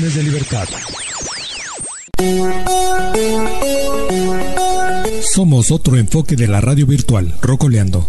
de libertad. Somos otro enfoque de la radio virtual, Rocoleando.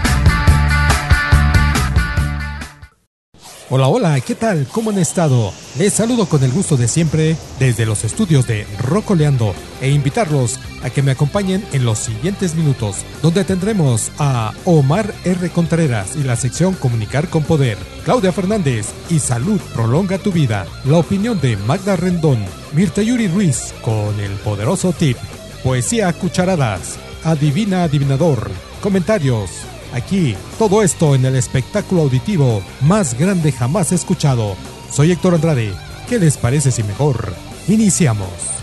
Hola, hola, ¿qué tal? ¿Cómo han estado? Les saludo con el gusto de siempre desde los estudios de Rocoleando e invitarlos a que me acompañen en los siguientes minutos, donde tendremos a Omar R. Contreras y la sección Comunicar con Poder, Claudia Fernández y Salud Prolonga tu Vida, la opinión de Magda Rendón, Mirta Yuri Ruiz con el poderoso tip, Poesía Cucharadas, Adivina Adivinador, comentarios, Aquí, todo esto en el espectáculo auditivo más grande jamás escuchado. Soy Héctor Andrade. ¿Qué les parece si mejor? Iniciamos.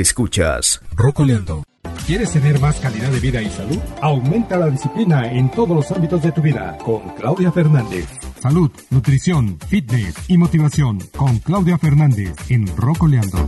Escuchas Rocoleando. ¿Quieres tener más calidad de vida y salud? Aumenta la disciplina en todos los ámbitos de tu vida con Claudia Fernández. Salud, nutrición, fitness y motivación con Claudia Fernández en Rocoleando.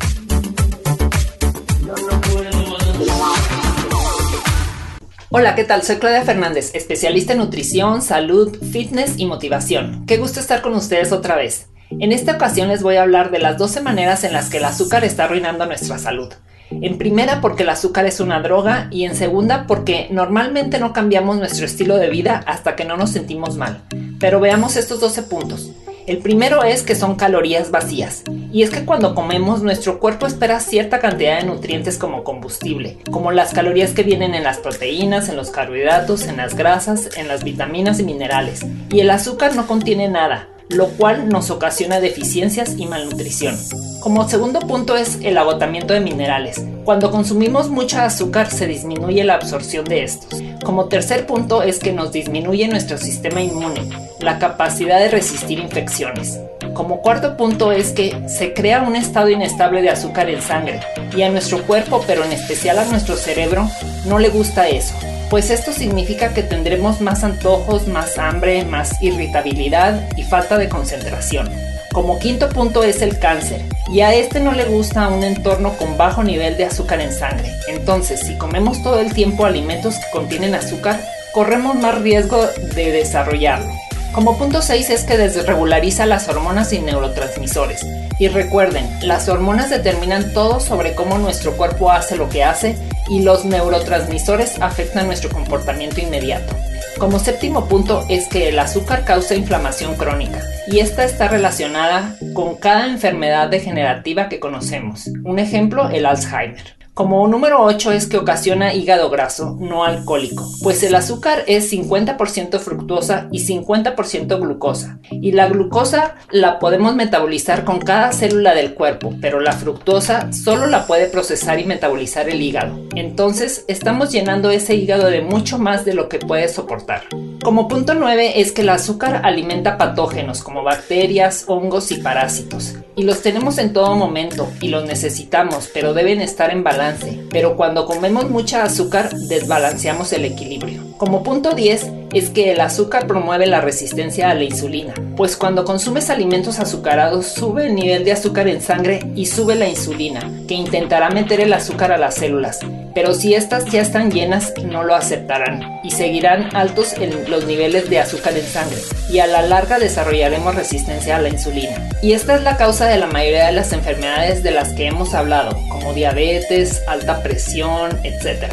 Hola, ¿qué tal? Soy Claudia Fernández, especialista en nutrición, salud, fitness y motivación. Qué gusto estar con ustedes otra vez. En esta ocasión les voy a hablar de las 12 maneras en las que el azúcar está arruinando nuestra salud. En primera porque el azúcar es una droga y en segunda porque normalmente no cambiamos nuestro estilo de vida hasta que no nos sentimos mal. Pero veamos estos 12 puntos. El primero es que son calorías vacías. Y es que cuando comemos nuestro cuerpo espera cierta cantidad de nutrientes como combustible, como las calorías que vienen en las proteínas, en los carbohidratos, en las grasas, en las vitaminas y minerales. Y el azúcar no contiene nada, lo cual nos ocasiona deficiencias y malnutrición. Como segundo punto es el agotamiento de minerales. Cuando consumimos mucha azúcar se disminuye la absorción de estos. Como tercer punto es que nos disminuye nuestro sistema inmune, la capacidad de resistir infecciones. Como cuarto punto es que se crea un estado inestable de azúcar en sangre y a nuestro cuerpo, pero en especial a nuestro cerebro, no le gusta eso pues esto significa que tendremos más antojos, más hambre, más irritabilidad y falta de concentración. Como quinto punto es el cáncer, y a este no le gusta un entorno con bajo nivel de azúcar en sangre. Entonces, si comemos todo el tiempo alimentos que contienen azúcar, corremos más riesgo de desarrollarlo. Como punto 6 es que desregulariza las hormonas y neurotransmisores. Y recuerden, las hormonas determinan todo sobre cómo nuestro cuerpo hace lo que hace y los neurotransmisores afectan nuestro comportamiento inmediato. Como séptimo punto es que el azúcar causa inflamación crónica y esta está relacionada con cada enfermedad degenerativa que conocemos. Un ejemplo, el Alzheimer. Como número 8 es que ocasiona hígado graso no alcohólico, pues el azúcar es 50% fructosa y 50% glucosa. Y la glucosa la podemos metabolizar con cada célula del cuerpo, pero la fructosa solo la puede procesar y metabolizar el hígado. Entonces estamos llenando ese hígado de mucho más de lo que puede soportar. Como punto 9 es que el azúcar alimenta patógenos como bacterias, hongos y parásitos. Y los tenemos en todo momento y los necesitamos, pero deben estar en balance pero cuando comemos mucha azúcar desbalanceamos el equilibrio. Como punto 10 es que el azúcar promueve la resistencia a la insulina, pues cuando consumes alimentos azucarados sube el nivel de azúcar en sangre y sube la insulina, que intentará meter el azúcar a las células, pero si estas ya están llenas no lo aceptarán y seguirán altos los niveles de azúcar en sangre y a la larga desarrollaremos resistencia a la insulina. Y esta es la causa de la mayoría de las enfermedades de las que hemos hablado, como diabetes, alta presión, etc.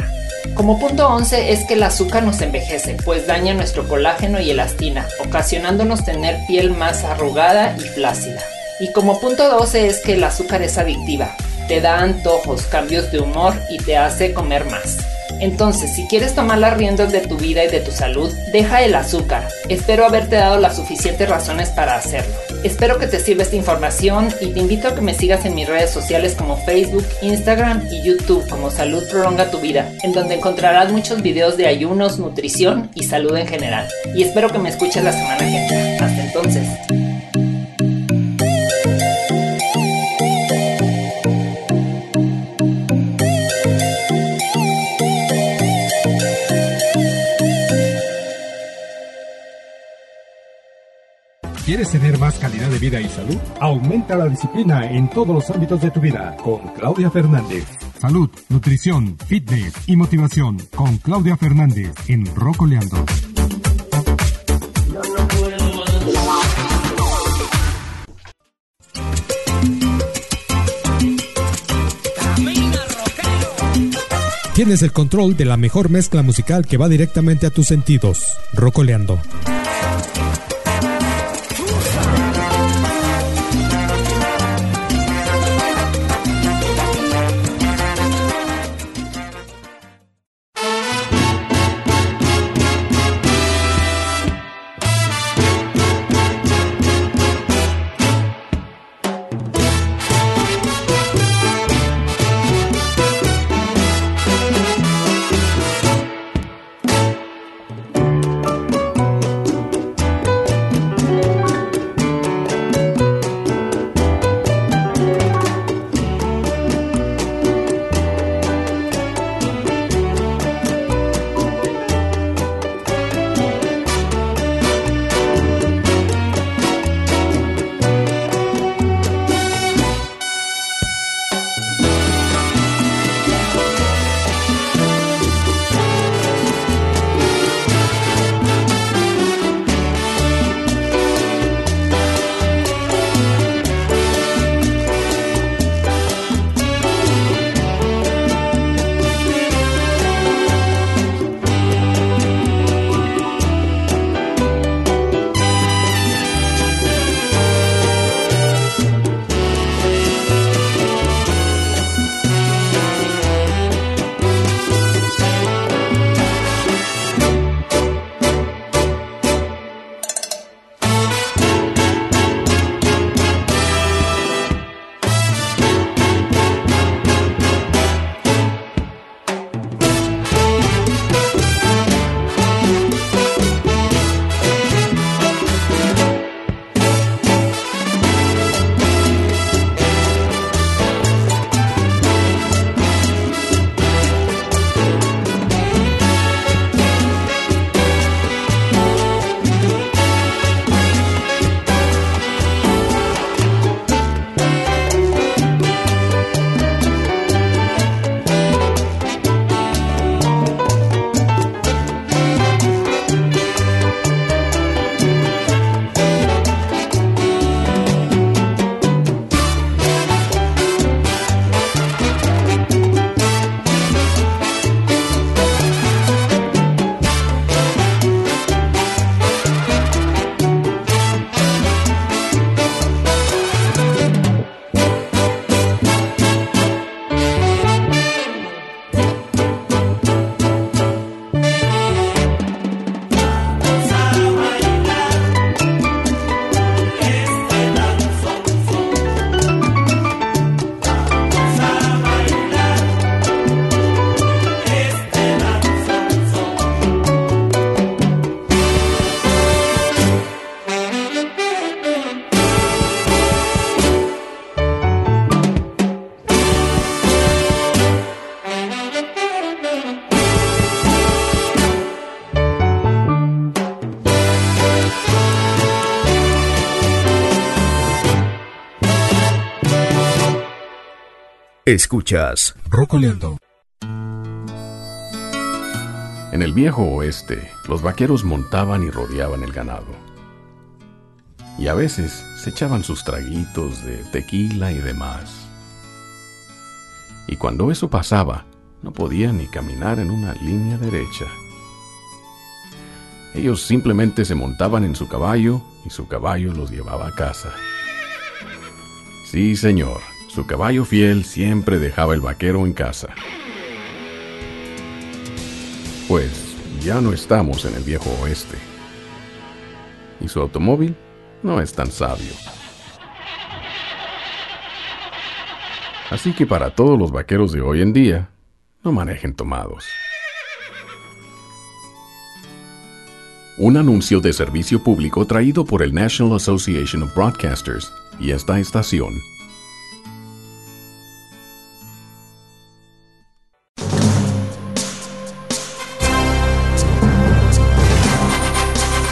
Como punto 11 es que el azúcar nos envejece, pues daña nuestro colágeno y elastina, ocasionándonos tener piel más arrugada y flácida. Y como punto 12 es que el azúcar es adictiva, te da antojos, cambios de humor y te hace comer más. Entonces, si quieres tomar las riendas de tu vida y de tu salud, deja el azúcar. Espero haberte dado las suficientes razones para hacerlo. Espero que te sirva esta información y te invito a que me sigas en mis redes sociales como Facebook, Instagram y YouTube como Salud Prolonga tu Vida, en donde encontrarás muchos videos de ayunos, nutrición y salud en general. Y espero que me escuches la semana que viene. Hasta entonces. ¿Quieres tener más calidad de vida y salud? Aumenta la disciplina en todos los ámbitos de tu vida con Claudia Fernández. Salud, nutrición, fitness y motivación con Claudia Fernández en Rocoleando. Tienes el control de la mejor mezcla musical que va directamente a tus sentidos. Rocoleando. Escuchas Rocoleando. En el viejo oeste, los vaqueros montaban y rodeaban el ganado. Y a veces se echaban sus traguitos de tequila y demás. Y cuando eso pasaba, no podían ni caminar en una línea derecha. Ellos simplemente se montaban en su caballo y su caballo los llevaba a casa. Sí, señor, su caballo fiel siempre dejaba el vaquero en casa. Pues ya no estamos en el viejo oeste. Y su automóvil no es tan sabio. Así que para todos los vaqueros de hoy en día, no manejen tomados. Un anuncio de servicio público traído por el National Association of Broadcasters y esta estación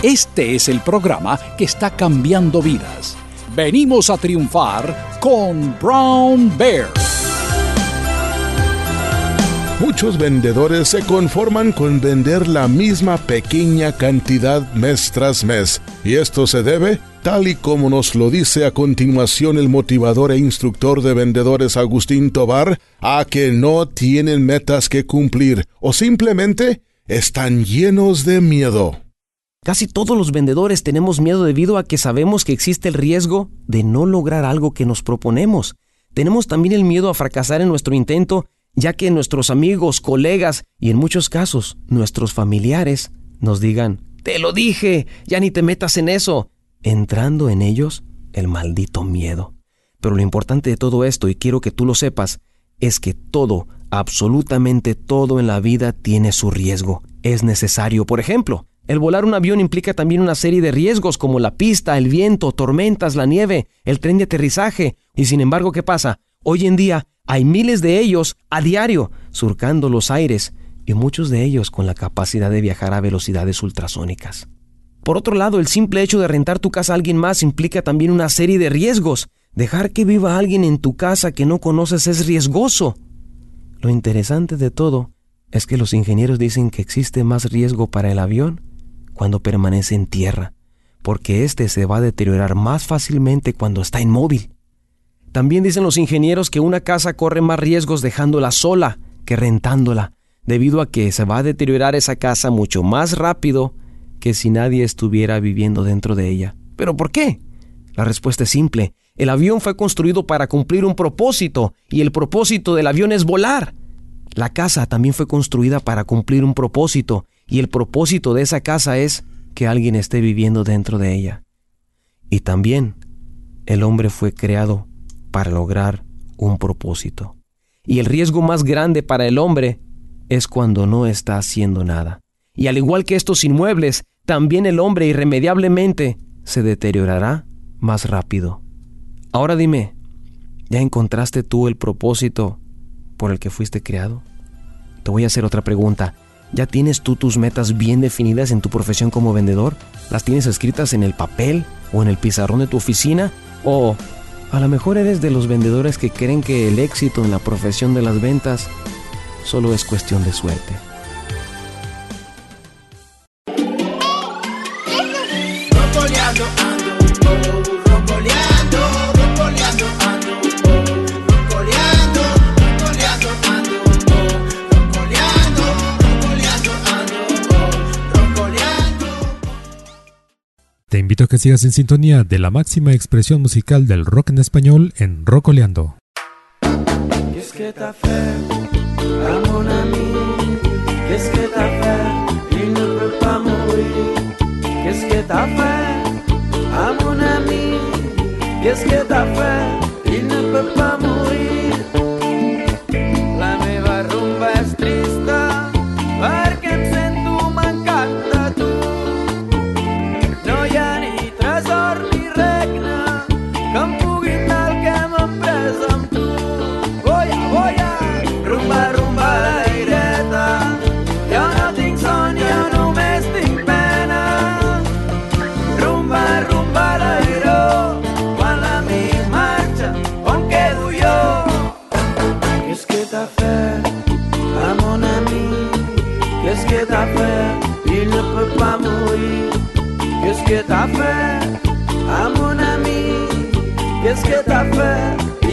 Este es el programa que está cambiando vidas. Venimos a triunfar con Brown Bear. Muchos vendedores se conforman con vender la misma pequeña cantidad mes tras mes, y esto se debe, tal y como nos lo dice a continuación el motivador e instructor de vendedores Agustín Tobar, a que no tienen metas que cumplir o simplemente están llenos de miedo. Casi todos los vendedores tenemos miedo debido a que sabemos que existe el riesgo de no lograr algo que nos proponemos. Tenemos también el miedo a fracasar en nuestro intento, ya que nuestros amigos, colegas y en muchos casos nuestros familiares nos digan, te lo dije, ya ni te metas en eso, entrando en ellos el maldito miedo. Pero lo importante de todo esto, y quiero que tú lo sepas, es que todo, absolutamente todo en la vida tiene su riesgo. Es necesario, por ejemplo, el volar un avión implica también una serie de riesgos como la pista, el viento, tormentas, la nieve, el tren de aterrizaje. Y sin embargo, ¿qué pasa? Hoy en día hay miles de ellos a diario surcando los aires y muchos de ellos con la capacidad de viajar a velocidades ultrasónicas. Por otro lado, el simple hecho de rentar tu casa a alguien más implica también una serie de riesgos. Dejar que viva alguien en tu casa que no conoces es riesgoso. Lo interesante de todo es que los ingenieros dicen que existe más riesgo para el avión cuando permanece en tierra, porque éste se va a deteriorar más fácilmente cuando está inmóvil. También dicen los ingenieros que una casa corre más riesgos dejándola sola que rentándola, debido a que se va a deteriorar esa casa mucho más rápido que si nadie estuviera viviendo dentro de ella. ¿Pero por qué? La respuesta es simple. El avión fue construido para cumplir un propósito, y el propósito del avión es volar. La casa también fue construida para cumplir un propósito, y el propósito de esa casa es que alguien esté viviendo dentro de ella. Y también el hombre fue creado para lograr un propósito. Y el riesgo más grande para el hombre es cuando no está haciendo nada. Y al igual que estos inmuebles, también el hombre irremediablemente se deteriorará más rápido. Ahora dime, ¿ya encontraste tú el propósito por el que fuiste creado? Te voy a hacer otra pregunta. ¿Ya tienes tú tus metas bien definidas en tu profesión como vendedor? ¿Las tienes escritas en el papel o en el pizarrón de tu oficina? ¿O a lo mejor eres de los vendedores que creen que el éxito en la profesión de las ventas solo es cuestión de suerte? Invito a que sigas en sintonía de la máxima expresión musical del rock en español en Rocoleando. Qu'est-ce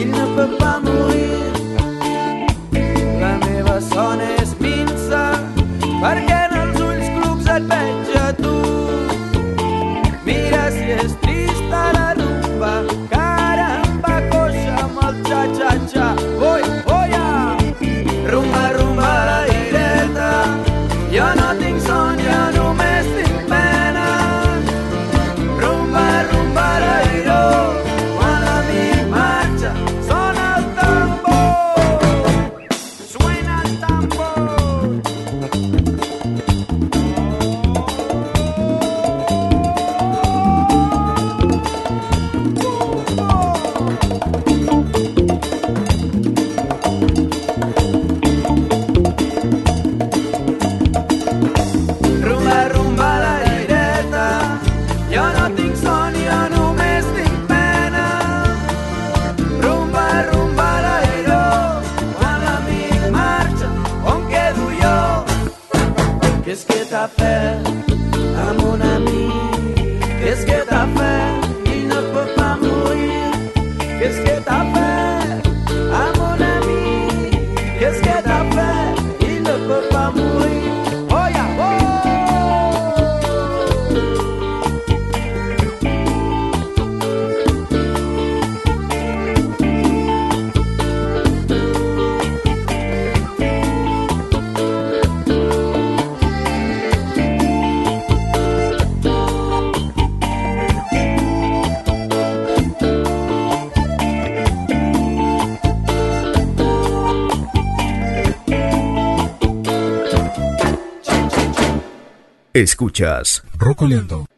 Escuchas Rocoleando.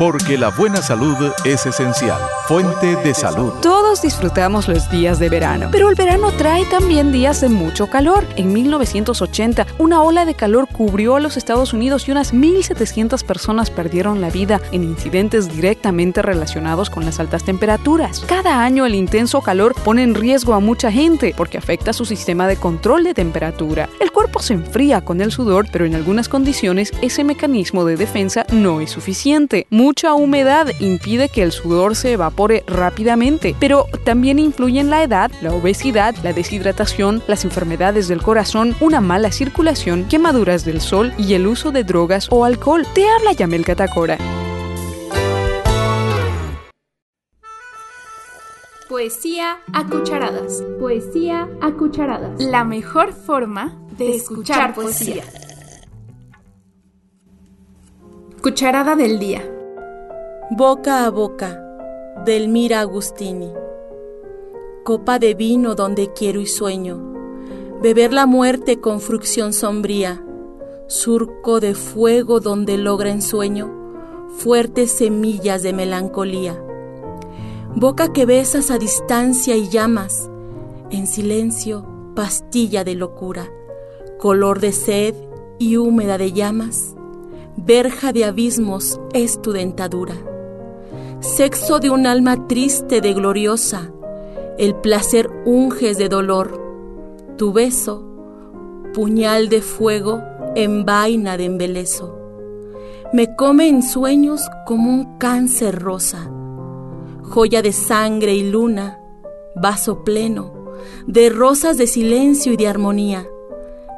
Porque la buena salud es esencial. Fuente de salud. Todos disfrutamos los días de verano, pero el verano trae también días de mucho calor. En 1980, una ola de calor cubrió a los Estados Unidos y unas 1.700 personas perdieron la vida en incidentes directamente relacionados con las altas temperaturas. Cada año el intenso calor pone en riesgo a mucha gente porque afecta su sistema de control de temperatura. El cuerpo se enfría con el sudor, pero en algunas condiciones ese mecanismo de defensa no es suficiente. Mucha humedad impide que el sudor se evapore rápidamente, pero también influyen la edad, la obesidad, la deshidratación, las enfermedades del corazón, una mala circulación, quemaduras del sol y el uso de drogas o alcohol. Te habla Yamel Catacora. Poesía a cucharadas. Poesía a cucharadas. La mejor forma de escuchar poesía. Cucharada del día. Boca a boca, Delmira Agustini. Copa de vino donde quiero y sueño. Beber la muerte con frucción sombría. Surco de fuego donde logra en sueño fuertes semillas de melancolía. Boca que besas a distancia y llamas. En silencio, pastilla de locura. Color de sed y húmeda de llamas. Verja de abismos es tu dentadura sexo de un alma triste de gloriosa, el placer unges de dolor, tu beso, puñal de fuego en vaina de embeleso, me come en sueños como un cáncer rosa, joya de sangre y luna, vaso pleno, de rosas de silencio y de armonía,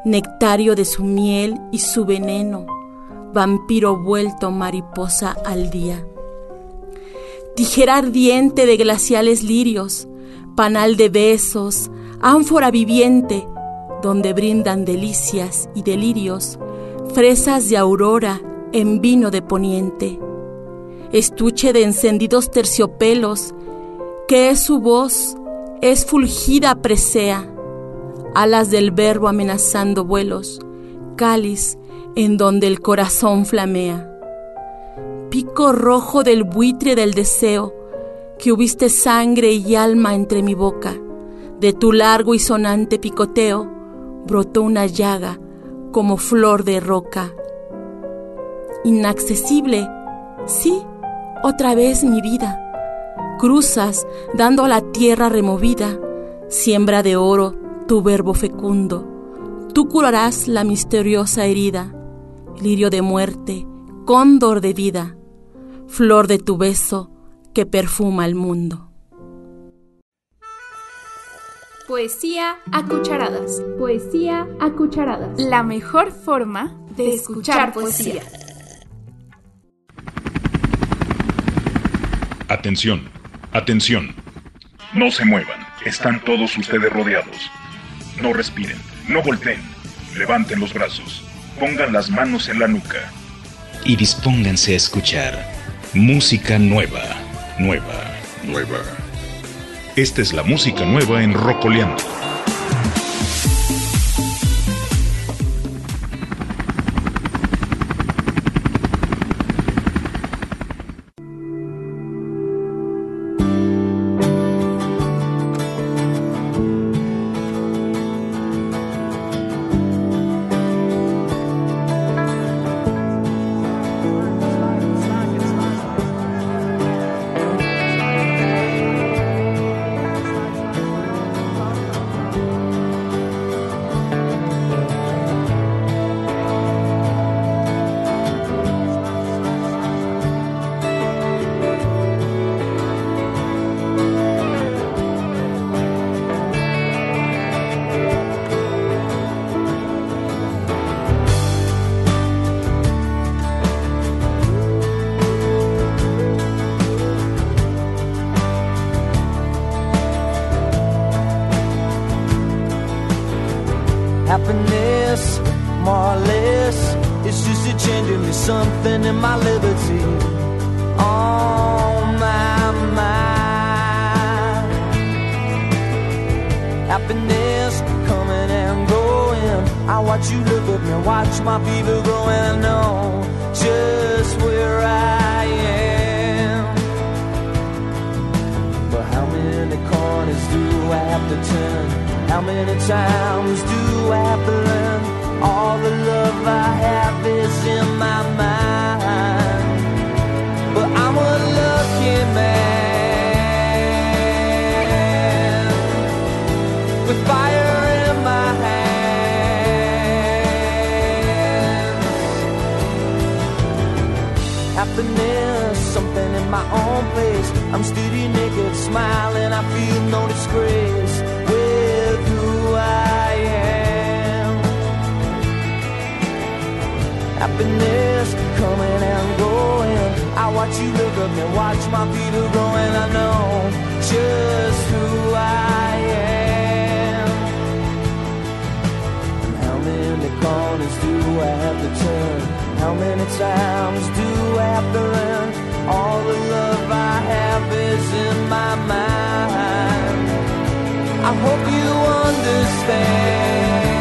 nectario de su miel y su veneno, vampiro vuelto mariposa al día tijera ardiente de glaciales lirios, panal de besos, ánfora viviente, donde brindan delicias y delirios, fresas de aurora en vino de poniente, estuche de encendidos terciopelos, que es su voz, es fulgida presea, alas del verbo amenazando vuelos, cáliz en donde el corazón flamea pico rojo del buitre del deseo, que hubiste sangre y alma entre mi boca. De tu largo y sonante picoteo brotó una llaga como flor de roca. Inaccesible, sí, otra vez mi vida. Cruzas dando a la tierra removida, siembra de oro tu verbo fecundo. Tú curarás la misteriosa herida, lirio de muerte, cóndor de vida, flor de tu beso que perfuma el mundo. Poesía a cucharadas. Poesía a cucharadas. La mejor forma de escuchar poesía. Atención, atención. No se muevan, están todos ustedes rodeados. No respiren, no volteen, levanten los brazos, pongan las manos en la nuca. Y dispónganse a escuchar música nueva, nueva, nueva. Esta es la música nueva en Rocoleando. happiness, something in my own place. I'm steady naked, smiling, I feel no disgrace with who I am. Happiness coming and going. I watch you look up and watch my feet are growing. I know just who I am. And how many corners do I have to turn? How many times do I have to learn? All the love I have is in my mind. I hope you understand.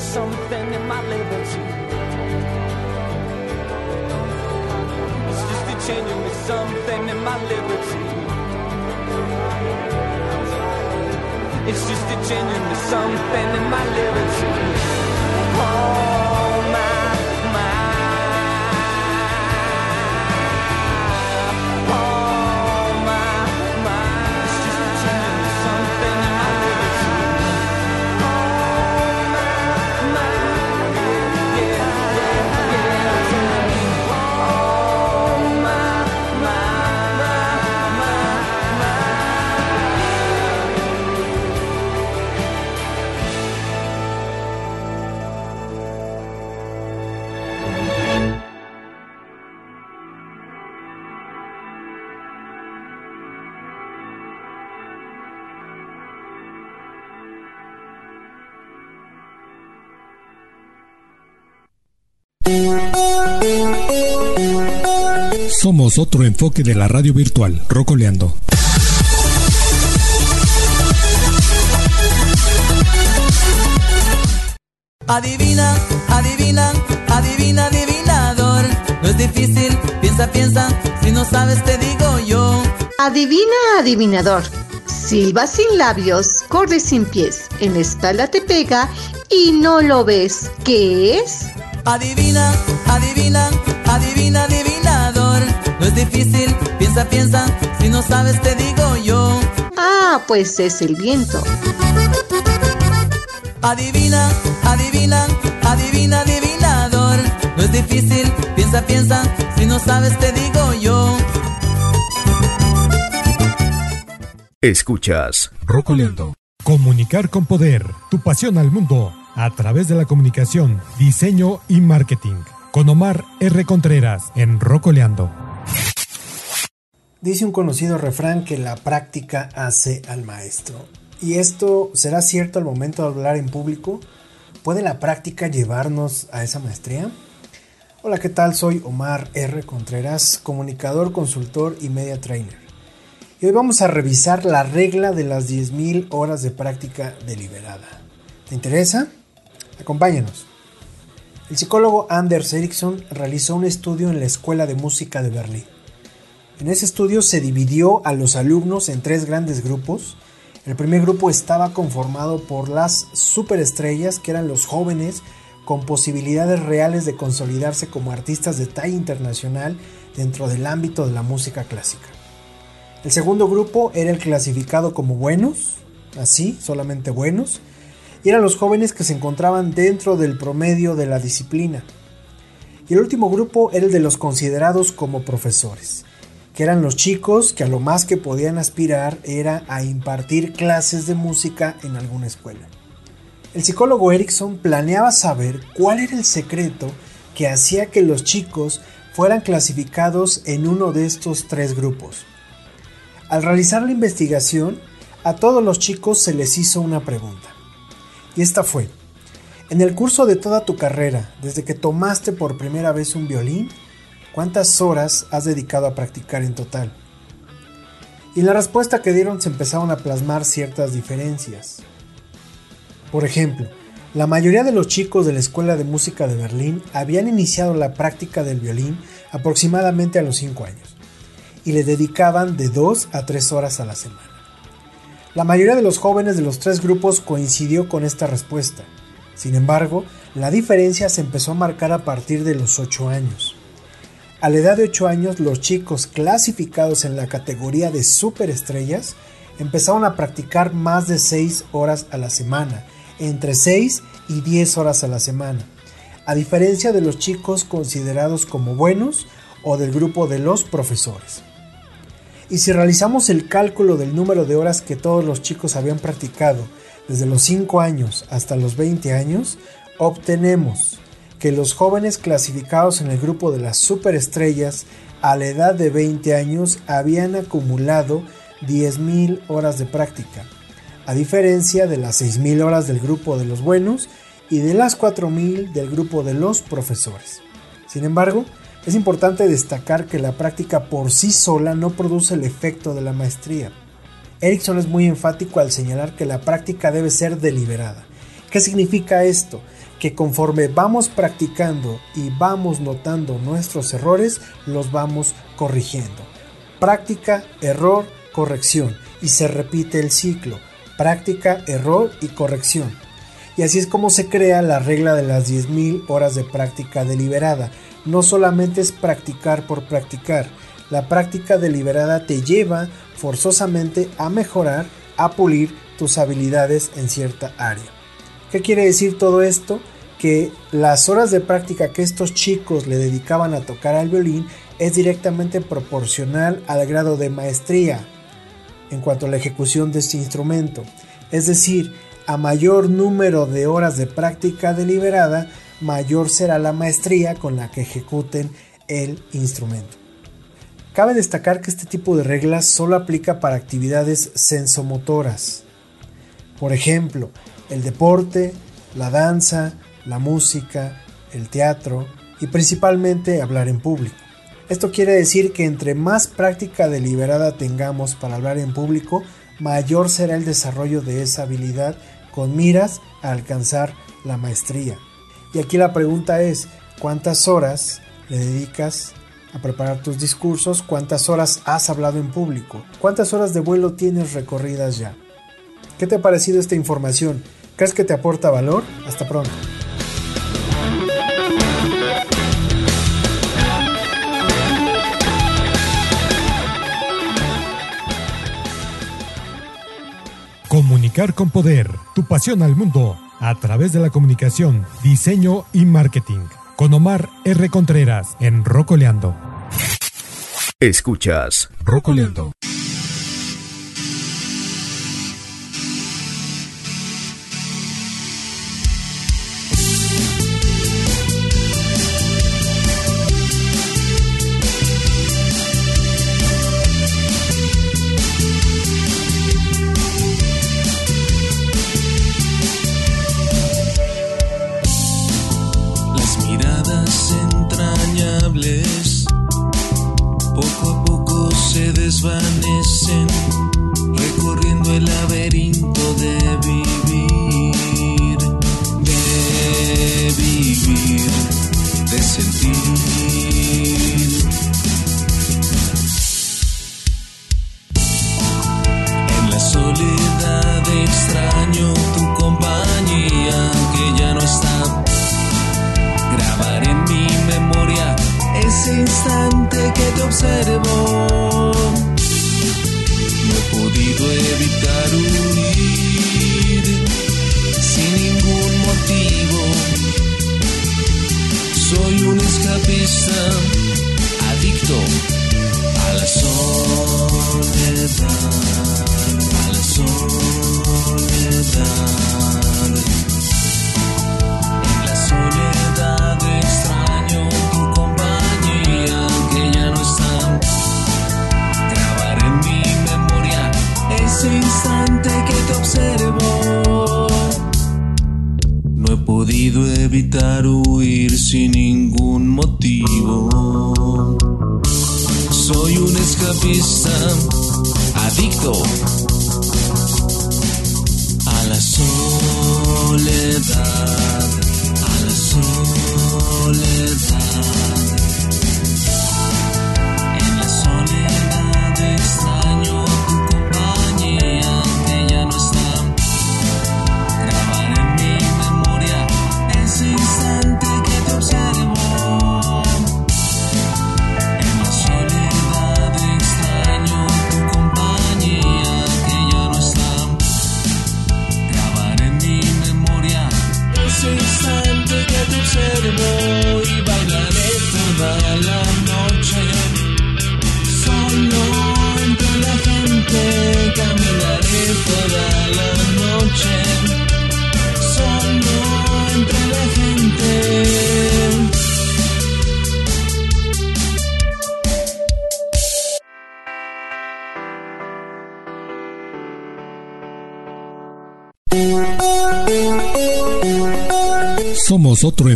something in my liberty. It's just a change in me something in my liberty. It's just a change in me something in my liberty. Oh. Otro enfoque de la radio virtual, Rocoleando. Adivina, adivina, adivina, adivinador. No es difícil, piensa, piensa, si no sabes te digo yo. Adivina, adivinador. Silba sin labios, corre sin pies, en la espalda te pega y no lo ves. ¿Qué es? Adivina, adivina, difícil, piensa, piensa, si no sabes te digo yo. Ah, pues es el viento. Adivina, adivina, adivina, adivinador. No es difícil, piensa, piensa, si no sabes te digo yo. Escuchas Rocoleando. Comunicar con poder. Tu pasión al mundo. A través de la comunicación, diseño y marketing. Con Omar R. Contreras en Rocoleando. Dice un conocido refrán que la práctica hace al maestro. ¿Y esto será cierto al momento de hablar en público? ¿Puede la práctica llevarnos a esa maestría? Hola, ¿qué tal? Soy Omar R. Contreras, comunicador, consultor y media trainer. Y hoy vamos a revisar la regla de las 10.000 horas de práctica deliberada. ¿Te interesa? Acompáñanos. El psicólogo Anders Ericsson realizó un estudio en la Escuela de Música de Berlín. En ese estudio se dividió a los alumnos en tres grandes grupos. El primer grupo estaba conformado por las superestrellas, que eran los jóvenes con posibilidades reales de consolidarse como artistas de talla internacional dentro del ámbito de la música clásica. El segundo grupo era el clasificado como buenos, así, solamente buenos, y eran los jóvenes que se encontraban dentro del promedio de la disciplina. Y el último grupo era el de los considerados como profesores, que eran los chicos que a lo más que podían aspirar era a impartir clases de música en alguna escuela. El psicólogo Erickson planeaba saber cuál era el secreto que hacía que los chicos fueran clasificados en uno de estos tres grupos. Al realizar la investigación, a todos los chicos se les hizo una pregunta. Y esta fue, en el curso de toda tu carrera, desde que tomaste por primera vez un violín, ¿cuántas horas has dedicado a practicar en total? Y la respuesta que dieron se empezaron a plasmar ciertas diferencias. Por ejemplo, la mayoría de los chicos de la Escuela de Música de Berlín habían iniciado la práctica del violín aproximadamente a los 5 años y le dedicaban de 2 a 3 horas a la semana. La mayoría de los jóvenes de los tres grupos coincidió con esta respuesta. Sin embargo, la diferencia se empezó a marcar a partir de los 8 años. A la edad de 8 años, los chicos clasificados en la categoría de superestrellas empezaron a practicar más de 6 horas a la semana, entre 6 y 10 horas a la semana, a diferencia de los chicos considerados como buenos o del grupo de los profesores. Y si realizamos el cálculo del número de horas que todos los chicos habían practicado desde los 5 años hasta los 20 años, obtenemos que los jóvenes clasificados en el grupo de las superestrellas a la edad de 20 años habían acumulado 10.000 horas de práctica, a diferencia de las 6.000 horas del grupo de los buenos y de las 4.000 del grupo de los profesores. Sin embargo, es importante destacar que la práctica por sí sola no produce el efecto de la maestría. Erickson es muy enfático al señalar que la práctica debe ser deliberada. ¿Qué significa esto? Que conforme vamos practicando y vamos notando nuestros errores, los vamos corrigiendo. Práctica, error, corrección. Y se repite el ciclo. Práctica, error y corrección. Y así es como se crea la regla de las 10.000 horas de práctica deliberada no solamente es practicar por practicar. La práctica deliberada te lleva forzosamente a mejorar, a pulir tus habilidades en cierta área. ¿Qué quiere decir todo esto? Que las horas de práctica que estos chicos le dedicaban a tocar al violín es directamente proporcional al grado de maestría en cuanto a la ejecución de este instrumento. Es decir, a mayor número de horas de práctica deliberada, mayor será la maestría con la que ejecuten el instrumento. Cabe destacar que este tipo de reglas solo aplica para actividades sensomotoras. Por ejemplo, el deporte, la danza, la música, el teatro y principalmente hablar en público. Esto quiere decir que entre más práctica deliberada tengamos para hablar en público, mayor será el desarrollo de esa habilidad con miras a alcanzar la maestría. Y aquí la pregunta es, ¿cuántas horas le dedicas a preparar tus discursos? ¿Cuántas horas has hablado en público? ¿Cuántas horas de vuelo tienes recorridas ya? ¿Qué te ha parecido esta información? ¿Crees que te aporta valor? Hasta pronto. Comunicar con poder, tu pasión al mundo, a través de la comunicación, diseño y marketing. Con Omar R. Contreras en Rocoleando. Escuchas Rocoleando.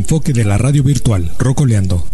Enfoque de la radio virtual, Rocoleando.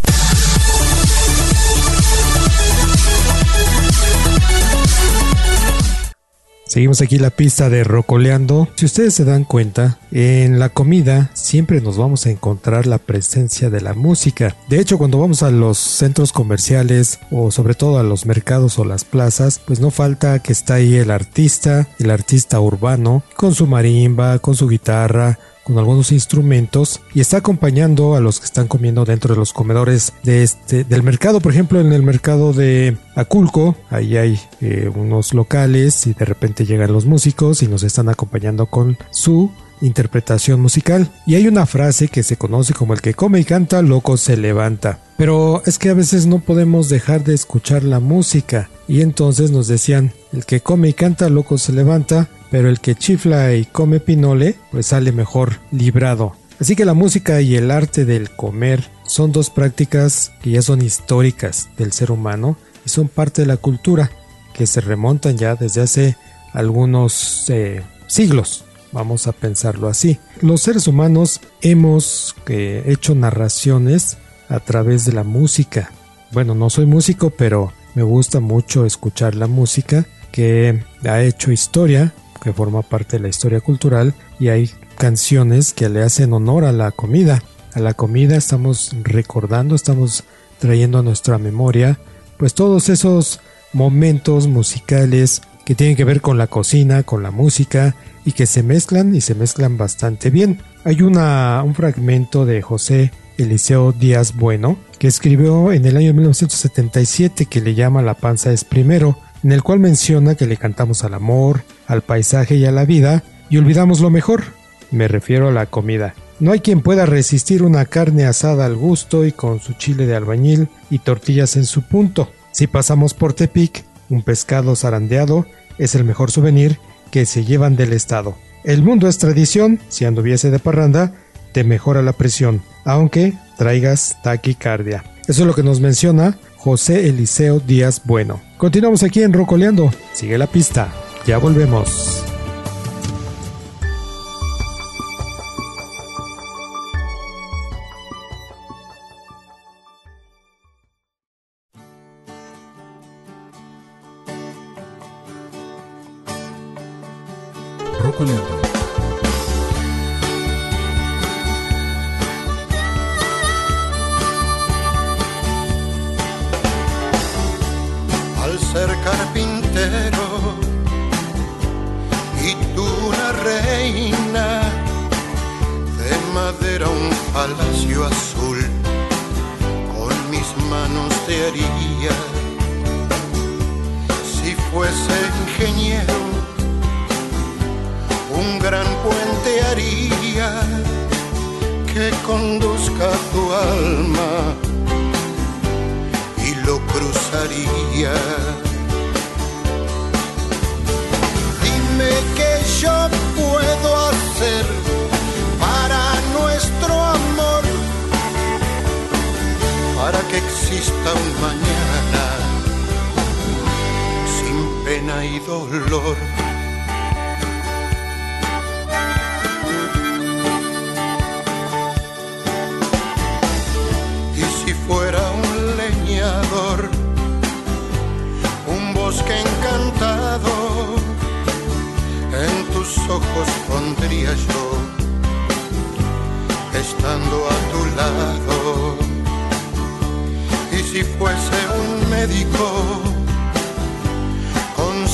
Seguimos aquí la pista de Rocoleando. Si ustedes se dan cuenta, en la comida siempre nos vamos a encontrar la presencia de la música. De hecho, cuando vamos a los centros comerciales o sobre todo a los mercados o las plazas, pues no falta que está ahí el artista, el artista urbano, con su marimba, con su guitarra, con algunos instrumentos y está acompañando a los que están comiendo dentro de los comedores de este del mercado. Por ejemplo en el mercado de Aculco ahí hay eh, unos locales y de repente llegan los músicos y nos están acompañando con su interpretación musical y hay una frase que se conoce como el que come y canta loco se levanta pero es que a veces no podemos dejar de escuchar la música y entonces nos decían el que come y canta loco se levanta pero el que chifla y come pinole pues sale mejor librado. Así que la música y el arte del comer son dos prácticas que ya son históricas del ser humano y son parte de la cultura que se remontan ya desde hace algunos eh, siglos. Vamos a pensarlo así. Los seres humanos hemos eh, hecho narraciones a través de la música bueno, no soy músico, pero me gusta mucho escuchar la música que ha hecho historia, que forma parte de la historia cultural, y hay canciones que le hacen honor a la comida. A la comida estamos recordando, estamos trayendo a nuestra memoria, pues todos esos momentos musicales que tienen que ver con la cocina, con la música y que se mezclan y se mezclan bastante bien. Hay una, un fragmento de José Eliseo Díaz Bueno que escribió en el año 1977 que le llama La panza es primero, en el cual menciona que le cantamos al amor, al paisaje y a la vida y olvidamos lo mejor. Me refiero a la comida. No hay quien pueda resistir una carne asada al gusto y con su chile de albañil y tortillas en su punto. Si pasamos por Tepic, un pescado zarandeado es el mejor souvenir que se llevan del estado. El mundo es tradición, si anduviese de parranda, te mejora la presión, aunque traigas taquicardia. Eso es lo que nos menciona José Eliseo Díaz Bueno. Continuamos aquí en Rocoleando. Sigue la pista. Ya volvemos.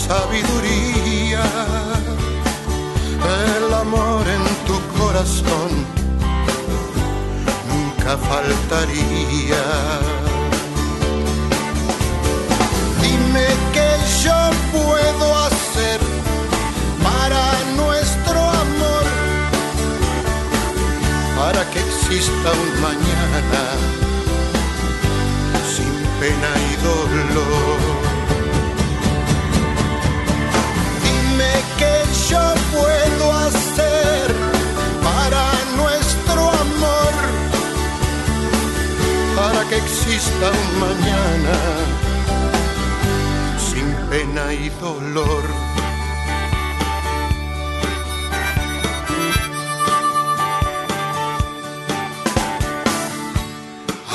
Sabiduría, el amor en tu corazón nunca faltaría. Dime qué yo puedo hacer para nuestro amor, para que exista un mañana sin pena y dolor. Exista un mañana sin pena y dolor.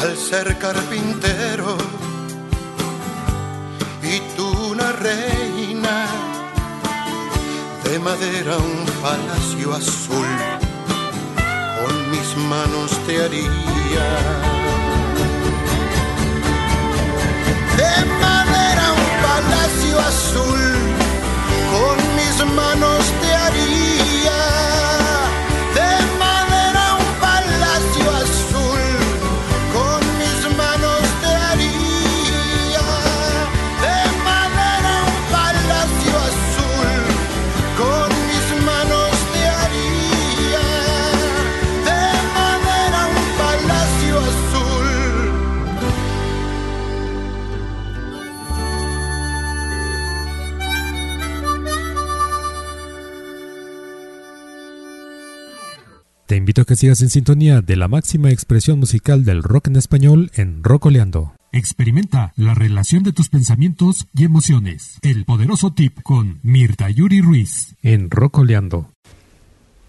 Al ser carpintero y tú una reina de madera un palacio azul. Con mis manos te haría. De madera un palacio azul. Con mis manos te haría invito a que sigas en sintonía de la máxima expresión musical del rock en español en Rocoleando. Experimenta la relación de tus pensamientos y emociones. El poderoso tip con Mirta Yuri Ruiz en Rocoleando.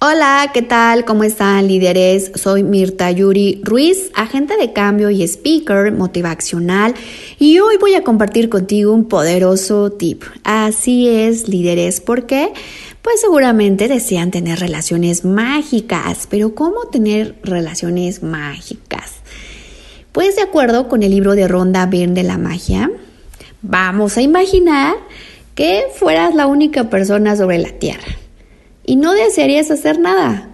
Hola, ¿qué tal? ¿Cómo están líderes? Soy Mirta Yuri Ruiz, agente de cambio y speaker motivacional y hoy voy a compartir contigo un poderoso tip. Así es, líderes, ¿por qué? Pues seguramente desean tener relaciones mágicas, pero ¿cómo tener relaciones mágicas? Pues de acuerdo con el libro de Ronda Byrne de la magia, vamos a imaginar que fueras la única persona sobre la Tierra y no desearías hacer nada.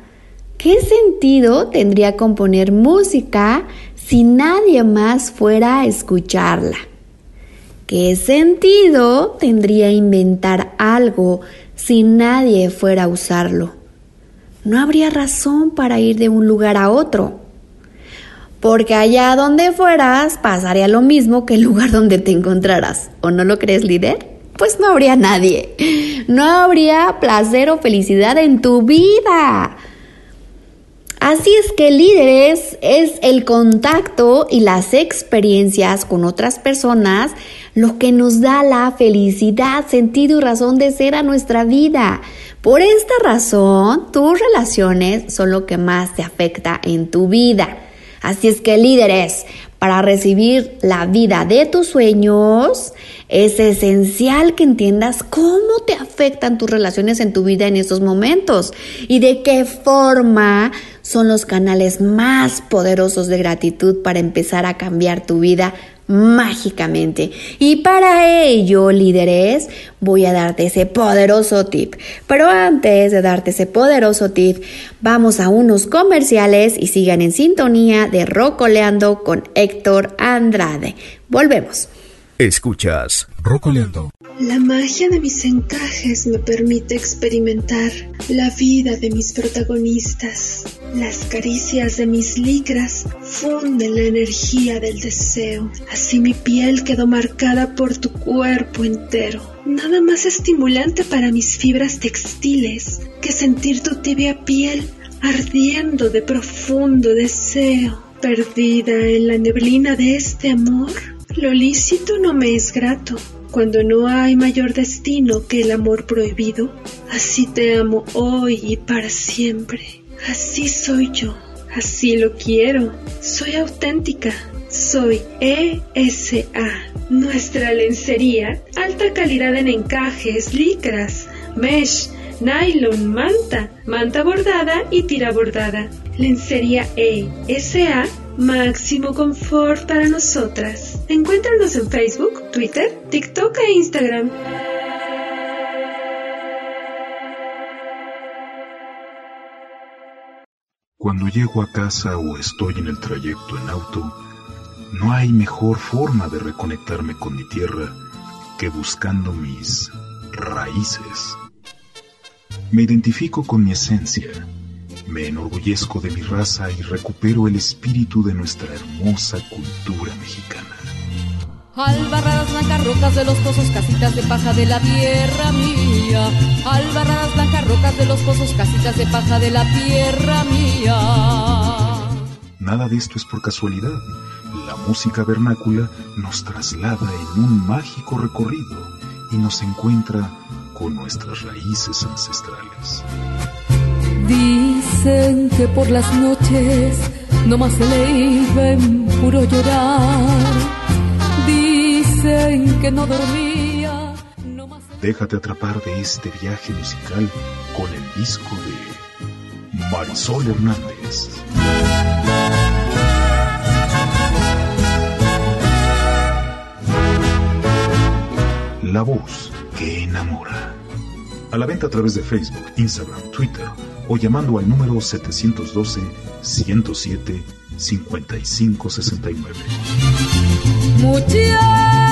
¿Qué sentido tendría componer música si nadie más fuera a escucharla? ¿Qué sentido tendría inventar algo si nadie fuera a usarlo? No habría razón para ir de un lugar a otro. Porque allá donde fueras pasaría lo mismo que el lugar donde te encontraras. ¿O no lo crees, líder? Pues no habría nadie. No habría placer o felicidad en tu vida. Así es que líderes es el contacto y las experiencias con otras personas lo que nos da la felicidad, sentido y razón de ser a nuestra vida. Por esta razón, tus relaciones son lo que más te afecta en tu vida. Así es que líderes, para recibir la vida de tus sueños, es esencial que entiendas cómo te afectan tus relaciones en tu vida en estos momentos y de qué forma son los canales más poderosos de gratitud para empezar a cambiar tu vida mágicamente. Y para ello, líderes, voy a darte ese poderoso tip. Pero antes de darte ese poderoso tip, vamos a unos comerciales y sigan en sintonía de Rocoleando con Héctor Andrade. Volvemos. Escuchas Rocoleando. La magia de mis encajes me permite experimentar la vida de mis protagonistas. Las caricias de mis licras la energía del deseo. Así mi piel quedó marcada por tu cuerpo entero. Nada más estimulante para mis fibras textiles que sentir tu tibia piel ardiendo de profundo deseo. Perdida en la neblina de este amor, lo lícito no me es grato cuando no hay mayor destino que el amor prohibido. Así te amo hoy y para siempre. Así soy yo. Así lo quiero. Soy auténtica. Soy ESA. Nuestra lencería, alta calidad en encajes, licras, mesh, nylon, manta, manta bordada y tira bordada. Lencería ESA, máximo confort para nosotras. Encuéntranos en Facebook, Twitter, TikTok e Instagram. Cuando llego a casa o estoy en el trayecto en auto, no hay mejor forma de reconectarme con mi tierra que buscando mis raíces. Me identifico con mi esencia, me enorgullezco de mi raza y recupero el espíritu de nuestra hermosa cultura mexicana. Albarradas blancas rocas de los pozos, casitas de paja de la tierra mía. Albarradas blancas rocas de los pozos, casitas de paja de la tierra mía. Nada de esto es por casualidad. La música vernácula nos traslada en un mágico recorrido y nos encuentra con nuestras raíces ancestrales. Dicen que por las noches nomás se le iba en puro llorar. Que no dormía. Déjate atrapar de este viaje musical con el disco de Marisol Hernández. La voz que enamora. A la venta a través de Facebook, Instagram, Twitter o llamando al número 712-107-5569. Muchacha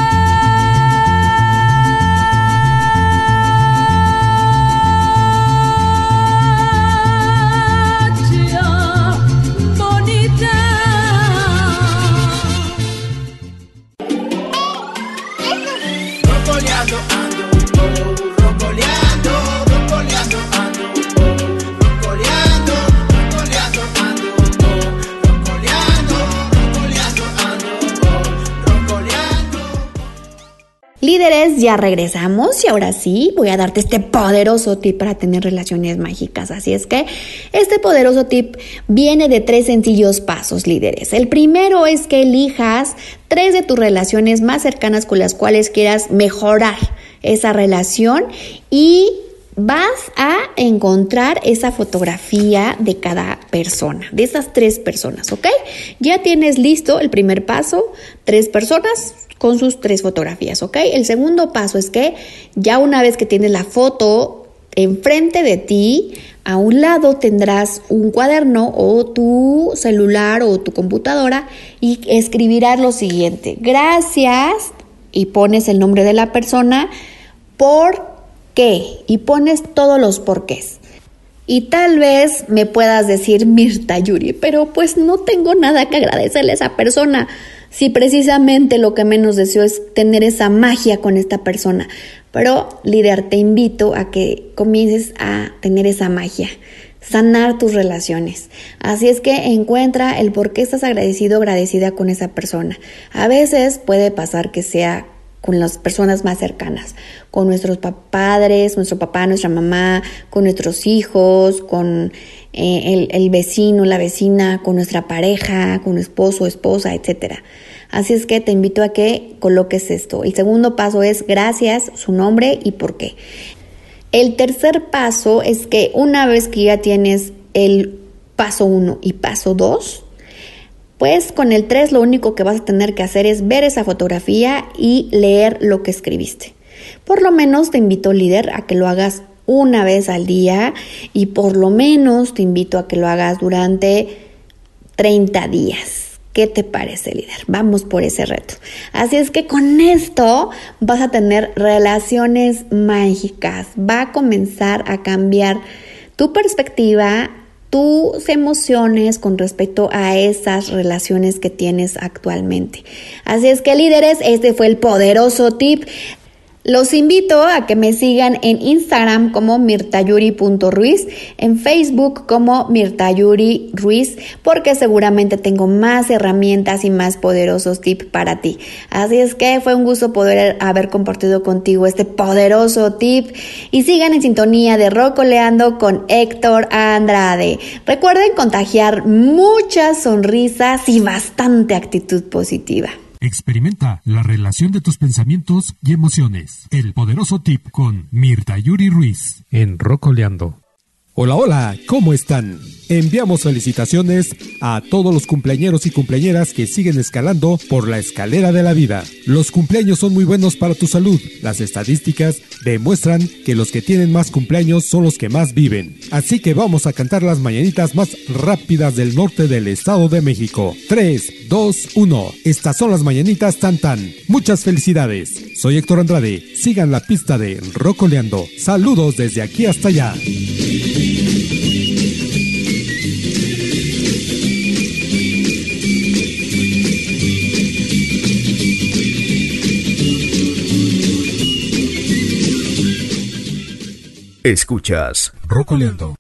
ya regresamos y ahora sí voy a darte este poderoso tip para tener relaciones mágicas. Así es que este poderoso tip viene de tres sencillos pasos, líderes. El primero es que elijas tres de tus relaciones más cercanas con las cuales quieras mejorar esa relación y vas a encontrar esa fotografía de cada persona, de esas tres personas, ¿ok? Ya tienes listo el primer paso, tres personas con sus tres fotografías, ¿ok? El segundo paso es que ya una vez que tienes la foto enfrente de ti, a un lado tendrás un cuaderno o tu celular o tu computadora y escribirás lo siguiente, gracias y pones el nombre de la persona por qué y pones todos los porqués. Y tal vez me puedas decir Mirta Yuri, pero pues no tengo nada que agradecerle a esa persona. Si precisamente lo que menos deseo es tener esa magia con esta persona. Pero líder, te invito a que comiences a tener esa magia, sanar tus relaciones. Así es que encuentra el por qué estás agradecido o agradecida con esa persona. A veces puede pasar que sea con las personas más cercanas, con nuestros padres, nuestro papá, nuestra mamá, con nuestros hijos, con eh, el, vecino, la vecina, con nuestra pareja, con esposo, esposa, etc. Así es que te invito a que coloques esto. El segundo paso es gracias, su nombre y por qué. El tercer paso es que una vez que ya tienes el paso 1 y paso 2, pues con el 3 lo único que vas a tener que hacer es ver esa fotografía y leer lo que escribiste. Por lo menos te invito, líder, a que lo hagas una vez al día y por lo menos te invito a que lo hagas durante 30 días. ¿Qué te parece, líder? Vamos por ese reto. Así es que con esto vas a tener relaciones mágicas. Va a comenzar a cambiar tu perspectiva tus emociones con respecto a esas relaciones que tienes actualmente. Así es que líderes, este fue el poderoso tip los invito a que me sigan en Instagram como mirtayuri.ruiz, en Facebook como mirtayuri ruiz, porque seguramente tengo más herramientas y más poderosos tips para ti. Así es que fue un gusto poder haber compartido contigo este poderoso tip y sigan en sintonía de Rocoleando con Héctor Andrade. Recuerden contagiar muchas sonrisas y bastante actitud positiva. Experimenta la relación de tus pensamientos y emociones. El poderoso tip con Mirta Yuri Ruiz en Rocoleando. Hola, hola, ¿cómo están? Enviamos felicitaciones a todos los cumpleañeros y cumpleañeras que siguen escalando por la escalera de la vida. Los cumpleaños son muy buenos para tu salud. Las estadísticas demuestran que los que tienen más cumpleaños son los que más viven. Así que vamos a cantar las mañanitas más rápidas del norte del Estado de México. 3, 2, 1. Estas son las mañanitas tan tan. Muchas felicidades. Soy Héctor Andrade. Sigan la pista de Rocoleando. Saludos desde aquí hasta allá. Escuchas Rocoleando.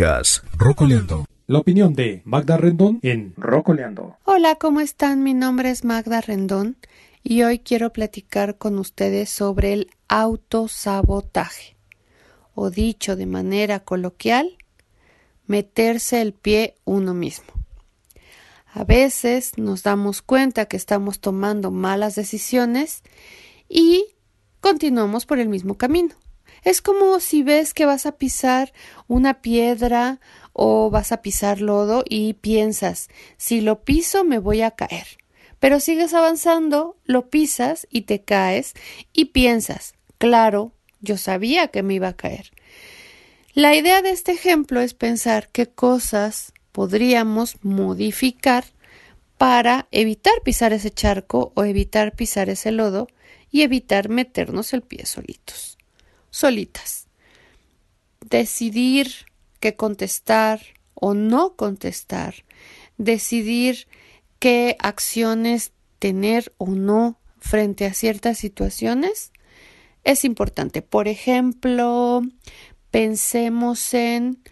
Escuchas Rocoleando. La opinión de Magda Rendón en Rocoleando. Hola, ¿cómo están? Mi nombre es Magda Rendón y hoy quiero platicar con ustedes sobre el autosabotaje, o dicho de manera coloquial, meterse el pie uno mismo. A veces nos damos cuenta que estamos tomando malas decisiones y continuamos por el mismo camino. Es como si ves que vas a pisar una piedra o vas a pisar lodo y piensas, si lo piso me voy a caer. Pero sigues avanzando, lo pisas y te caes y piensas, claro, yo sabía que me iba a caer. La idea de este ejemplo es pensar qué cosas podríamos modificar para evitar pisar ese charco o evitar pisar ese lodo y evitar meternos el pie solitos, solitas. Decidir qué contestar o no contestar, decidir qué acciones tener o no frente a ciertas situaciones es importante. Por ejemplo, pensemos en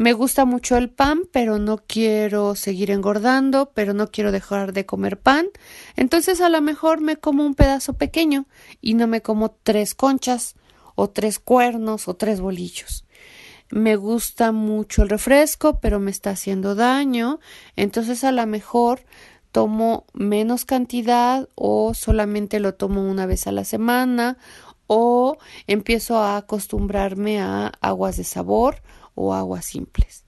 me gusta mucho el pan, pero no quiero seguir engordando, pero no quiero dejar de comer pan. Entonces a lo mejor me como un pedazo pequeño y no me como tres conchas o tres cuernos o tres bolillos. Me gusta mucho el refresco, pero me está haciendo daño. Entonces a lo mejor tomo menos cantidad o solamente lo tomo una vez a la semana o empiezo a acostumbrarme a aguas de sabor o aguas simples.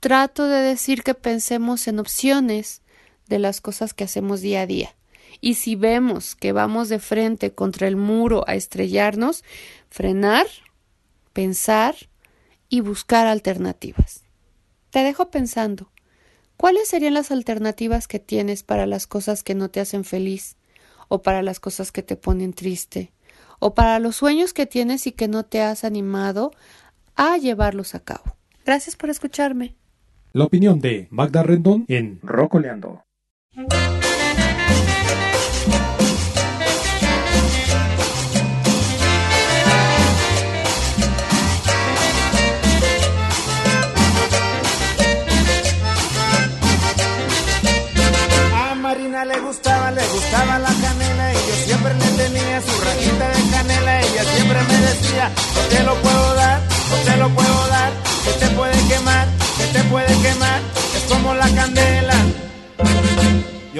Trato de decir que pensemos en opciones de las cosas que hacemos día a día. Y si vemos que vamos de frente contra el muro a estrellarnos, frenar, pensar y buscar alternativas. Te dejo pensando, ¿cuáles serían las alternativas que tienes para las cosas que no te hacen feliz o para las cosas que te ponen triste o para los sueños que tienes y que no te has animado a llevarlos a cabo? Gracias por escucharme. La opinión de Magda Rendón en Rocoleando.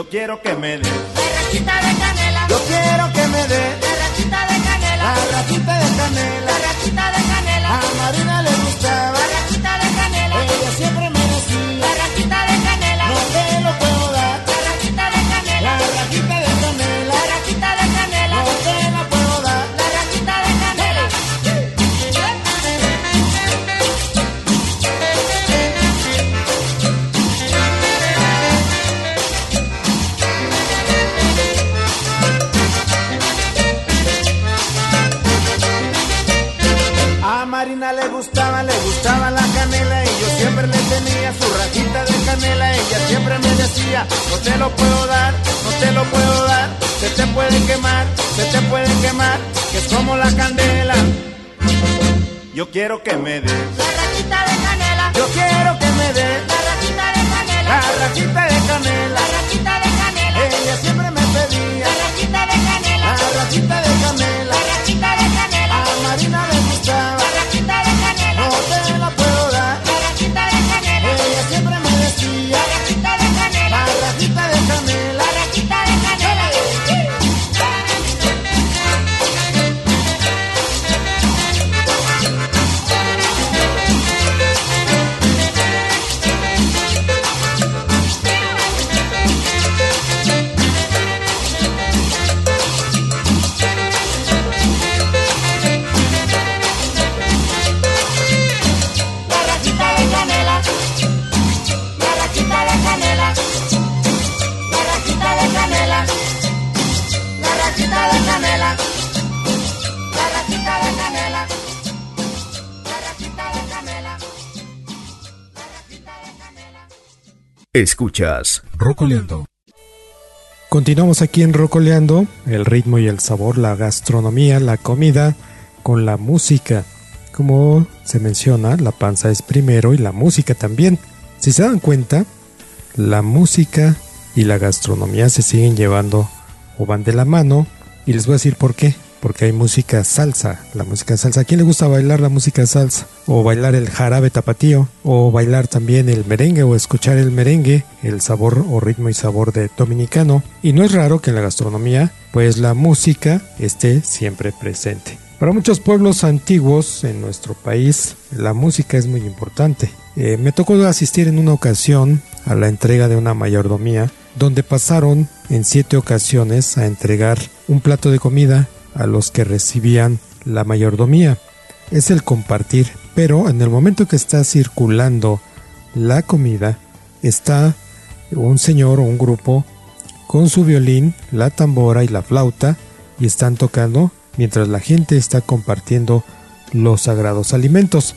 Yo quiero que me dé La rajita de canela. Yo quiero que me dé La rajita de canela. la rajita de canela. La rajita de canela. A Marina le gustaba, La rajita de canela. ella siempre me decía, La rajita de canela. no te lo puedo dar, La rajita de canela. la rajita de canela. La rajita de canela. No te la puedo no te lo puedo dar, no te lo puedo dar, se te puede quemar, se te puede quemar, que es como la candela. Yo quiero que me dé, La rajita de canela. yo quiero que me dé La rajita de canela. La rajita de canela. La rajita de canela. Ella siempre me pedía. La rajita de canela. La rajita de Escuchas Rocoleando. Continuamos aquí en Rocoleando, el ritmo y el sabor, la gastronomía, la comida, con la música. Como se menciona, la panza es primero y la música también. Si se dan cuenta, la música y la gastronomía se siguen llevando o van de la mano. Y les voy a decir por qué. Porque hay música salsa. La música salsa. ¿A quién le gusta bailar la música salsa? O bailar el jarabe tapatío. O bailar también el merengue o escuchar el merengue. El sabor o ritmo y sabor de dominicano. Y no es raro que en la gastronomía, pues la música esté siempre presente. Para muchos pueblos antiguos en nuestro país, la música es muy importante. Eh, me tocó asistir en una ocasión a la entrega de una mayordomía, donde pasaron en siete ocasiones a entregar un plato de comida a los que recibían la mayordomía. Es el compartir, pero en el momento que está circulando la comida, está un señor o un grupo con su violín, la tambora y la flauta y están tocando mientras la gente está compartiendo los sagrados alimentos.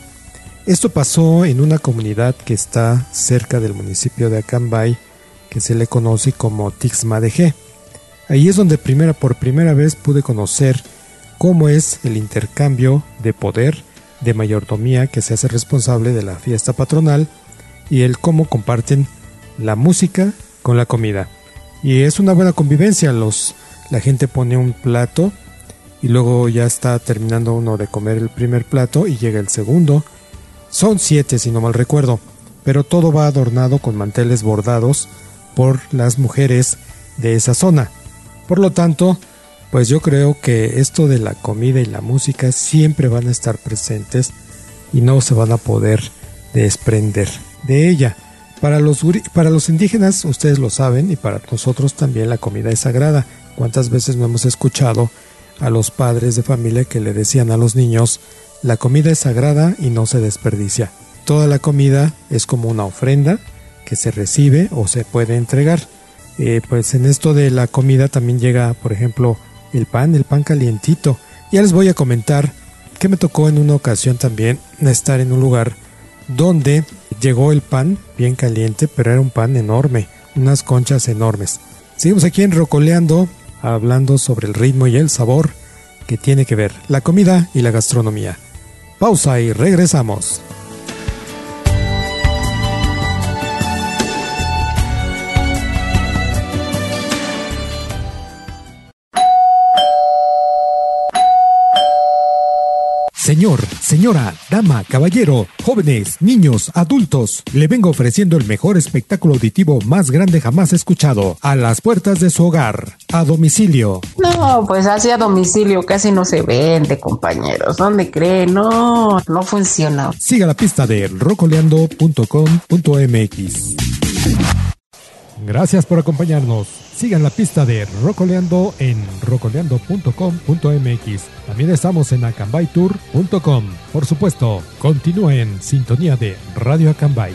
Esto pasó en una comunidad que está cerca del municipio de Acambay, que se le conoce como Tixmadejé. Ahí es donde primera por primera vez pude conocer cómo es el intercambio de poder de mayordomía que se hace responsable de la fiesta patronal y el cómo comparten la música con la comida. Y es una buena convivencia, los la gente pone un plato y luego ya está terminando uno de comer el primer plato y llega el segundo. Son siete si no mal recuerdo, pero todo va adornado con manteles bordados por las mujeres de esa zona. Por lo tanto, pues yo creo que esto de la comida y la música siempre van a estar presentes y no se van a poder desprender de ella. Para los, para los indígenas, ustedes lo saben, y para nosotros también la comida es sagrada. ¿Cuántas veces no hemos escuchado a los padres de familia que le decían a los niños, la comida es sagrada y no se desperdicia? Toda la comida es como una ofrenda que se recibe o se puede entregar. Eh, pues en esto de la comida también llega, por ejemplo, el pan, el pan calientito. Ya les voy a comentar que me tocó en una ocasión también estar en un lugar donde llegó el pan bien caliente, pero era un pan enorme, unas conchas enormes. Seguimos aquí en Rocoleando, hablando sobre el ritmo y el sabor que tiene que ver la comida y la gastronomía. Pausa y regresamos. Señor, señora, dama, caballero, jóvenes, niños, adultos, le vengo ofreciendo el mejor espectáculo auditivo más grande jamás escuchado, a las puertas de su hogar, a domicilio. No, pues así a domicilio casi no se vende, compañeros. ¿Dónde creen? No, no funciona. Siga la pista de rocoleando.com.mx. Gracias por acompañarnos. Sigan la pista de Rocoleando en rocoleando.com.mx. También estamos en acambaytour.com. Por supuesto, continúen en sintonía de Radio Acambay.